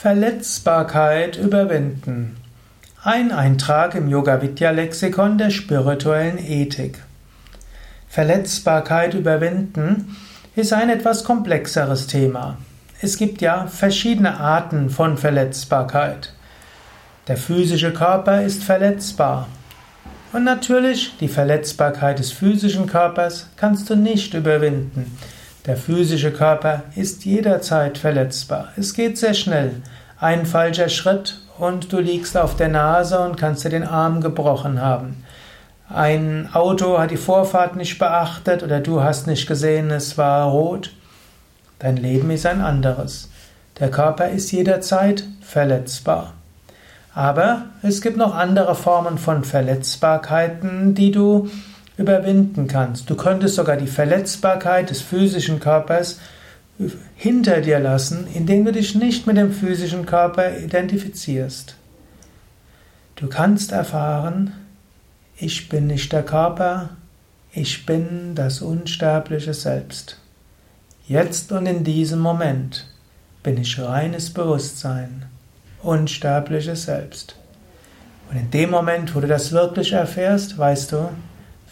Verletzbarkeit überwinden. Ein Eintrag im Yoga Vidya Lexikon der spirituellen Ethik. Verletzbarkeit überwinden ist ein etwas komplexeres Thema. Es gibt ja verschiedene Arten von Verletzbarkeit. Der physische Körper ist verletzbar. Und natürlich, die Verletzbarkeit des physischen Körpers kannst du nicht überwinden. Der physische Körper ist jederzeit verletzbar. Es geht sehr schnell. Ein falscher Schritt und du liegst auf der Nase und kannst dir den Arm gebrochen haben. Ein Auto hat die Vorfahrt nicht beachtet oder du hast nicht gesehen, es war rot. Dein Leben ist ein anderes. Der Körper ist jederzeit verletzbar. Aber es gibt noch andere Formen von Verletzbarkeiten, die du überwinden kannst. Du könntest sogar die Verletzbarkeit des physischen Körpers hinter dir lassen, indem du dich nicht mit dem physischen Körper identifizierst. Du kannst erfahren, ich bin nicht der Körper, ich bin das unsterbliche Selbst. Jetzt und in diesem Moment bin ich reines Bewusstsein, unsterbliches Selbst. Und in dem Moment, wo du das wirklich erfährst, weißt du,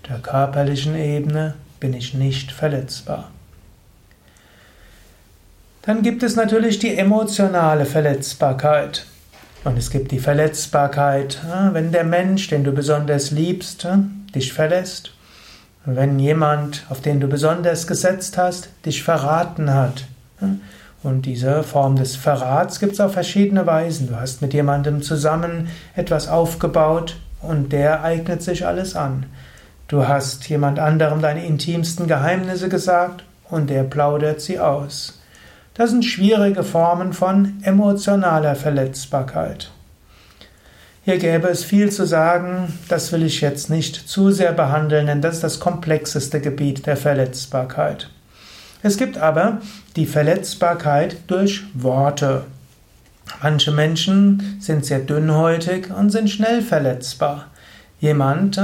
der körperlichen Ebene bin ich nicht verletzbar. Dann gibt es natürlich die emotionale Verletzbarkeit. Und es gibt die Verletzbarkeit, wenn der Mensch, den du besonders liebst, dich verlässt. Wenn jemand, auf den du besonders gesetzt hast, dich verraten hat. Und diese Form des Verrats gibt es auf verschiedene Weisen. Du hast mit jemandem zusammen etwas aufgebaut und der eignet sich alles an. Du hast jemand anderem deine intimsten Geheimnisse gesagt und der plaudert sie aus. Das sind schwierige Formen von emotionaler Verletzbarkeit. Hier gäbe es viel zu sagen, das will ich jetzt nicht zu sehr behandeln, denn das ist das komplexeste Gebiet der Verletzbarkeit. Es gibt aber die Verletzbarkeit durch Worte. Manche Menschen sind sehr dünnhäutig und sind schnell verletzbar. Jemand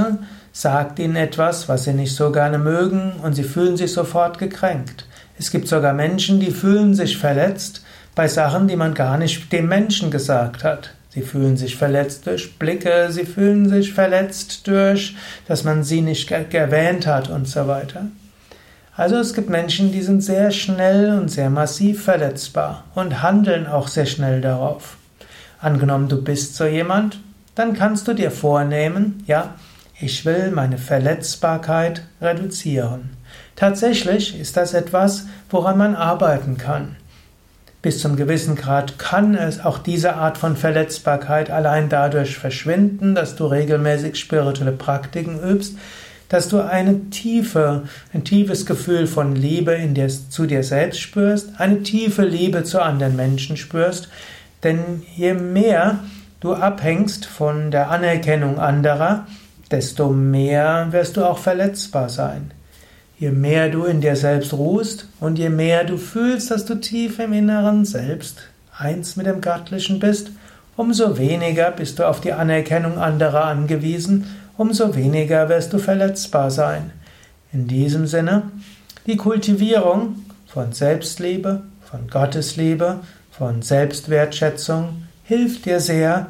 sagt ihnen etwas, was sie nicht so gerne mögen, und sie fühlen sich sofort gekränkt. Es gibt sogar Menschen, die fühlen sich verletzt bei Sachen, die man gar nicht dem Menschen gesagt hat. Sie fühlen sich verletzt durch Blicke, sie fühlen sich verletzt durch, dass man sie nicht erwähnt hat und so weiter. Also es gibt Menschen, die sind sehr schnell und sehr massiv verletzbar und handeln auch sehr schnell darauf. Angenommen, du bist so jemand, dann kannst du dir vornehmen, ja, ich will meine Verletzbarkeit reduzieren. Tatsächlich ist das etwas, woran man arbeiten kann. Bis zum gewissen Grad kann es auch diese Art von Verletzbarkeit allein dadurch verschwinden, dass du regelmäßig spirituelle Praktiken übst, dass du eine tiefe, ein tiefes Gefühl von Liebe dir, zu dir selbst spürst, eine tiefe Liebe zu anderen Menschen spürst, denn je mehr du abhängst von der Anerkennung anderer, desto mehr wirst du auch verletzbar sein. Je mehr du in dir selbst ruhst und je mehr du fühlst, dass du tief im Inneren selbst eins mit dem Göttlichen bist, umso weniger bist du auf die Anerkennung anderer angewiesen, umso weniger wirst du verletzbar sein. In diesem Sinne, die Kultivierung von Selbstliebe, von Gottesliebe, von Selbstwertschätzung hilft dir sehr,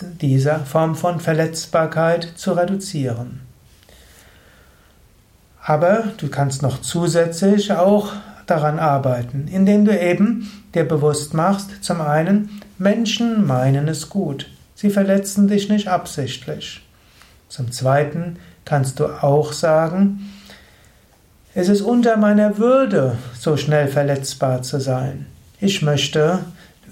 dieser Form von Verletzbarkeit zu reduzieren. Aber du kannst noch zusätzlich auch daran arbeiten, indem du eben dir bewusst machst, zum einen, Menschen meinen es gut, sie verletzen dich nicht absichtlich. Zum zweiten kannst du auch sagen, es ist unter meiner Würde, so schnell verletzbar zu sein. Ich möchte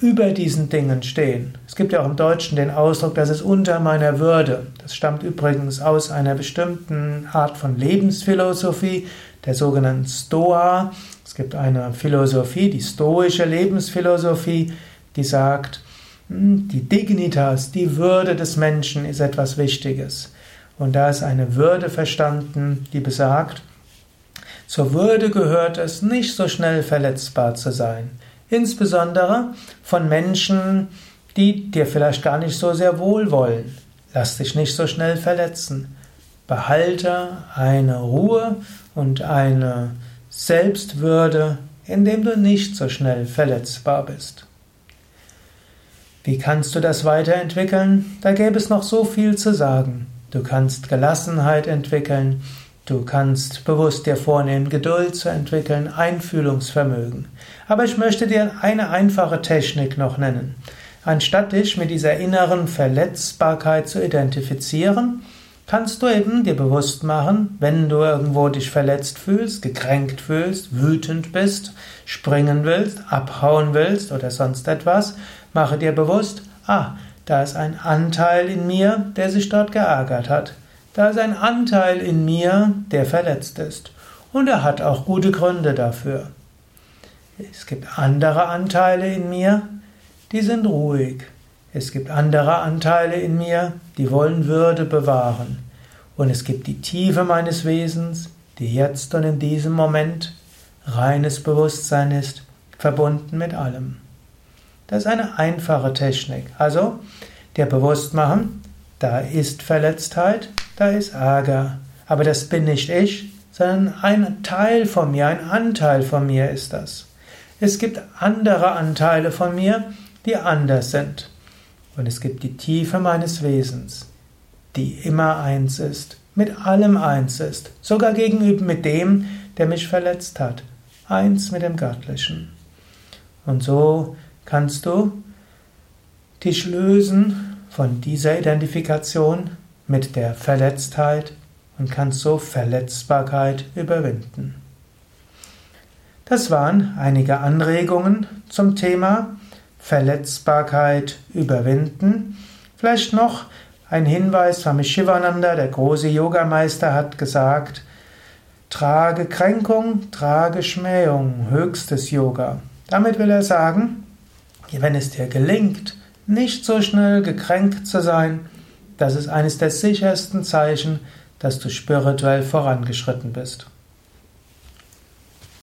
über diesen Dingen stehen. Es gibt ja auch im Deutschen den Ausdruck, das ist unter meiner Würde. Das stammt übrigens aus einer bestimmten Art von Lebensphilosophie, der sogenannten Stoa. Es gibt eine Philosophie, die stoische Lebensphilosophie, die sagt, hm, die Dignitas, die Würde des Menschen ist etwas Wichtiges. Und da ist eine Würde verstanden, die besagt, zur Würde gehört es, nicht so schnell verletzbar zu sein insbesondere von Menschen, die dir vielleicht gar nicht so sehr wohlwollen. Lass dich nicht so schnell verletzen. Behalte eine Ruhe und eine Selbstwürde, indem du nicht so schnell verletzbar bist. Wie kannst du das weiterentwickeln? Da gäbe es noch so viel zu sagen. Du kannst Gelassenheit entwickeln, du kannst bewusst dir vornehmen, Geduld zu entwickeln, Einfühlungsvermögen. Aber ich möchte dir eine einfache Technik noch nennen. Anstatt dich mit dieser inneren Verletzbarkeit zu identifizieren, kannst du eben dir bewusst machen, wenn du irgendwo dich verletzt fühlst, gekränkt fühlst, wütend bist, springen willst, abhauen willst oder sonst etwas, mache dir bewusst, ah, da ist ein Anteil in mir, der sich dort geärgert hat. Da ist ein Anteil in mir, der verletzt ist. Und er hat auch gute Gründe dafür. Es gibt andere Anteile in mir, die sind ruhig. Es gibt andere Anteile in mir, die wollen Würde bewahren. Und es gibt die Tiefe meines Wesens, die jetzt und in diesem Moment reines Bewusstsein ist, verbunden mit allem. Das ist eine einfache Technik. Also, dir bewusst machen, da ist Verletztheit, da ist Ärger. Aber das bin nicht ich, sondern ein Teil von mir, ein Anteil von mir ist das. Es gibt andere Anteile von mir, die anders sind. Und es gibt die Tiefe meines Wesens, die immer eins ist, mit allem eins ist, sogar gegenüber mit dem, der mich verletzt hat, eins mit dem Göttlichen. Und so kannst du dich lösen von dieser Identifikation mit der Verletztheit und kannst so Verletzbarkeit überwinden. Das waren einige Anregungen zum Thema Verletzbarkeit überwinden. Vielleicht noch ein Hinweis, Swami Shivananda, der große Yogameister, hat gesagt, trage Kränkung, trage Schmähung, höchstes Yoga. Damit will er sagen, wenn es dir gelingt, nicht so schnell gekränkt zu sein, das ist eines der sichersten Zeichen, dass du spirituell vorangeschritten bist.